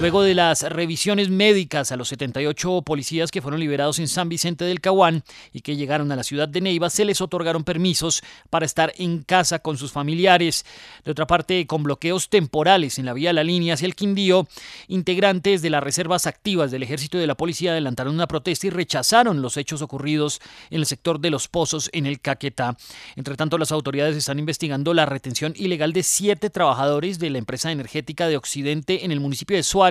Luego de las revisiones médicas a los 78 policías que fueron liberados en San Vicente del Caguán y que llegaron a la ciudad de Neiva, se les otorgaron permisos para estar en casa con sus familiares. De otra parte, con bloqueos temporales en la vía La Línea hacia el Quindío, integrantes de las reservas activas del Ejército y de la Policía adelantaron una protesta y rechazaron los hechos ocurridos en el sector de los pozos en el Caquetá. Entre tanto, las autoridades están investigando la retención ilegal de siete trabajadores de la empresa energética de Occidente en el municipio de Suárez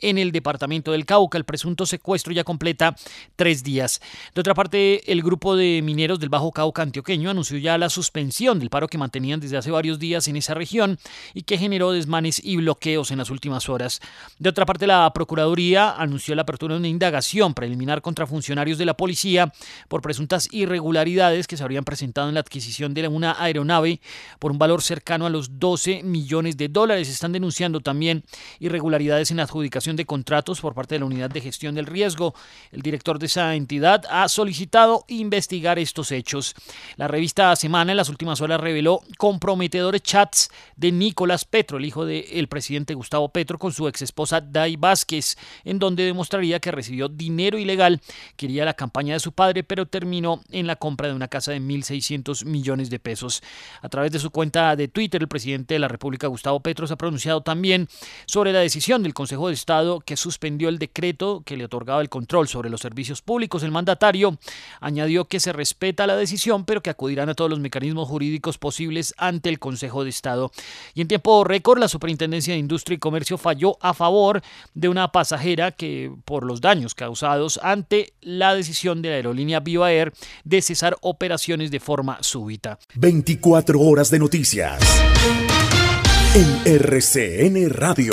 en el departamento del Cauca. El presunto secuestro ya completa tres días. De otra parte, el grupo de mineros del Bajo Cauca antioqueño anunció ya la suspensión del paro que mantenían desde hace varios días en esa región y que generó desmanes y bloqueos en las últimas horas. De otra parte, la Procuraduría anunció la apertura de una indagación preliminar contra funcionarios de la policía por presuntas irregularidades que se habrían presentado en la adquisición de una aeronave por un valor cercano a los 12 millones de dólares. Están denunciando también irregularidades en adjudicación de contratos por parte de la Unidad de Gestión del Riesgo. El director de esa entidad ha solicitado investigar estos hechos. La revista Semana en las últimas horas reveló comprometedores chats de Nicolás Petro, el hijo del presidente Gustavo Petro, con su exesposa Dai Vázquez, en donde demostraría que recibió dinero ilegal, quería la campaña de su padre, pero terminó en la compra de una casa de 1.600 millones de pesos. A través de su cuenta de Twitter, el presidente de la República, Gustavo Petro, se ha pronunciado también sobre la decisión del Consejo de Estado que suspendió el decreto que le otorgaba el control sobre los servicios públicos. El mandatario añadió que se respeta la decisión, pero que acudirán a todos los mecanismos jurídicos posibles ante el Consejo de Estado. Y en tiempo récord, la Superintendencia de Industria y Comercio falló a favor de una pasajera que, por los daños causados ante la decisión de la aerolínea Viva Air de cesar operaciones de forma súbita. 24 horas de noticias en RCN Radio.